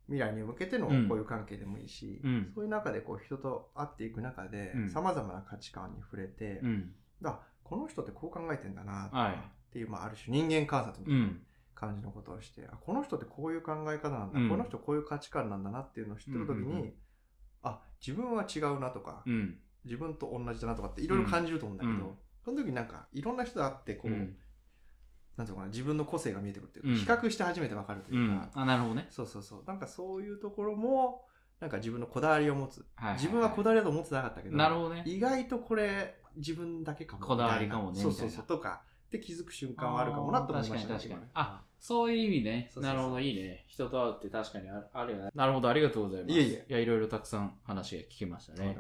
未来に向けてのうん。交友関係でもいいし、うん。そういう中でこう人と会っていく中でうん。さまざまな価値観に触れて、うん。だこの人ってこう考えてんだなはい。っていう、まあ、ある種人間観察みたいなうん。感じのことをして、あこの人ってこういう考え方なんだ、うん。この人こういう価値観なんだなっていうのを知ってる時に、うんうんうん。あ自分は違うなとか、うん。自分と同じだなとかっていろいろ感じると思うんだけど、うん。その時になんかいろんな人と会ってこう、うんなんていうのかな自分の個性が見えてくるっていうか、うん比較して初めてわかるとういうか、ん。あ、なるほどね。そうそうそうなんかそういうところもなんか自分のこだわりを持つ、はいいい自分はこだわりだと思ってなかったけどなるほどね。意外とこれ自分だけかもこだわりかもねそうそうそうとかで気づく瞬間はあるかもなと思いましたあー確かに確かにあそういう意味ね。そうそうそうなるほど、いいね。人と会うって確かにあるあるよね。なるほど、ありがとうございます。いえいえや、いろいろたくさん話が聞けましたね。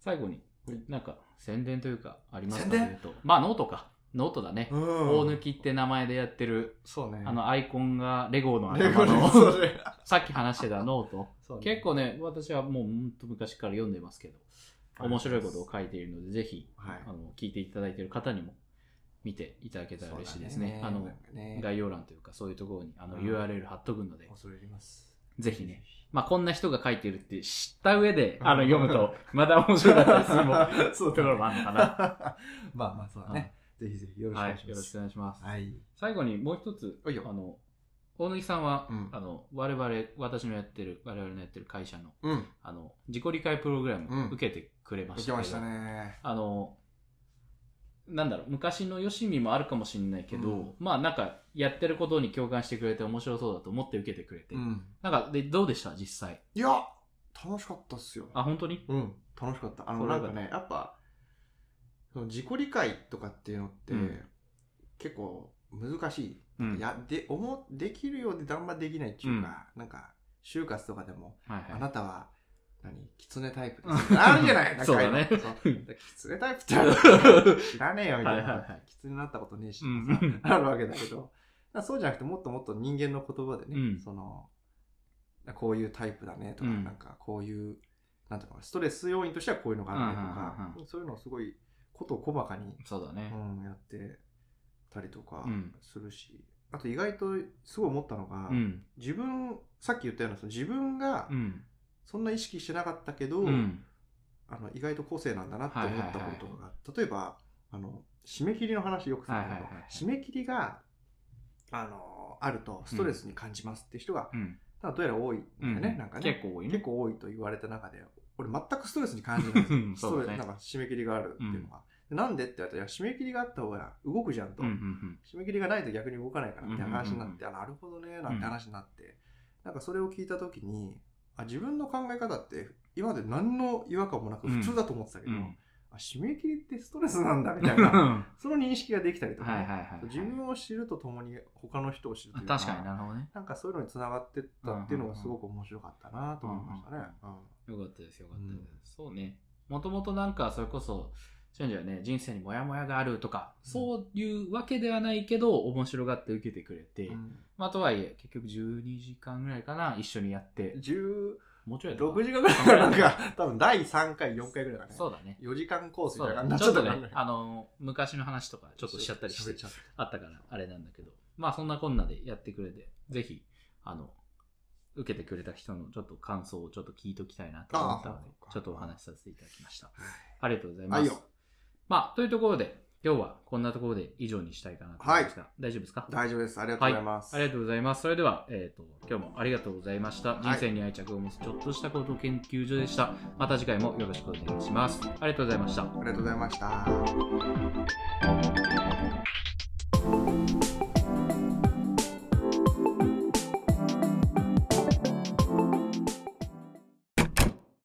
最後にうん、なんか、宣伝というか、ありますか？宣伝？というと。まあ、ノートか。ノートだね。うん。大貫って名前でやってる、そうね。あの、アイコンがレゴの頭の、さっき話してた note。結構ね、私はもうほんと昔から読んでますけど、面白いことを書いているので、ぜひ、はい。あの、聞いていただいている方にも見ていただけたら嬉しいですね。あの概要欄というか、そういうところにあのうん。URL 貼っとくので、恐れ入ります。ぜひね。まあ、こんな人が書いてるって知った上で、うんあの、読むと、まだ面白かったりするも そうところもあるのかな。まあまあそうだねぜひぜひよろしくおはい願いし、ます。よろしくお願いします。はい。最後にもう一つ、あの、大貫さんは、うん。あの、我々、私のやってる、我々のやってる会社の、うん。あの、自己理解プログラうん。ム受けてくれましたけど、受けましたね。あの、なんだろう、昔のよしみもあるかもしれないけど、うん。まあなんか、やってることに共感してくれて面白そうだと思って受けてくれて、うん。なんか、で、どうでした？実際。いや楽しかったっすよ。あ、本当に？うん。楽しかった。あのなんかねやっぱその自己理解とかっていうのって、うん。結構難しい、うん。やで思できるようであんまできないっていうか、なんか就活とかでも、はいはい。あなたは何？キツネタイプです。あるじゃない？かそうだね。キツネタイプってある？知らねえよみたいな。はいはいはい。キツネになったことねえし、うん。あるわけだけど。そうじゃなくてもっともっと人間の言葉でね、うん。そのこういうタイプだねとか、うん。なんかこういうなんていうのかなストレス要因としてはこういうのがあるねとか、うんうんうん。そういうのをすごいことを細かに、そうだね。うん、やってたりとかうんするし、あと意外とすごい思ったのが、うん。自分さっき言ったようなその自分がうん。そんな意識してなかったけど、うん。あの意外と個性なんだなって思ったことが、例えばあの締め切りの話よくするんだけど、はいはいはいはい締め切りがあのあるとストレスに感じますって人が、うん。どうやら多いんだよね、なんかね。結構多いね。結構多いと言われた中で、俺全くストレスに感じないんですストレス、なんか締め切りがあるっていうのが。でなんでって言われたら、締め切りがあった方が動くじゃんと。うんうん締め切りがないと逆に動かないからって話になって、うあなるほどね、なんて話になって、なんかそれを聞いたときに、あ自分の考え方って今まで何の違和感もなく普通だと思ってたけど、うん。あ締め切りってストレスなんだみたいうん。な、は その認識ができたりといかね、はいはい。自分を知るとともに他の人を知るというか、確かになるほどね。なんかそういうのにつながってったっていうのがすごく面白かったなと思いましたね。よかったです、よかったです。そうね。もともとなんか、それこそ、そういうんじゃね、人生にモヤモヤがあるとか、そういうわけではないけど、面白がって受けてくれて、うんまあ、とはいえ、結局12時間ぐらいかな、一緒にやって、16もうちょいやったか時間ぐらいからなんか、多分第3回、4回ぐらいかね。そうだね。4時間コースみたいなねちょっとねあの、昔の話とかちょっとしちゃったりして喋っ、ちゃっあったから、あれなんだけど、まあそんなこんなでやってくれて、ぜひ、あの、受けてくれた人のちょっと感想をちょっと聞いときたいなと思ったのでちょっとお話しさせていただきました。たありがとうございます。はいよまあ、というところで、今日はこんなところで以上にしたいかなと思いますが、大丈夫ですか？大丈夫です。ありがとうございます。ありがとうございます。それでは、えっ、と、今日もありがとうございました。人生に愛着を持つちょっとしたこと研究所でした。また次回もよろしくお願いします。ありがとうございました。ありがとうございました。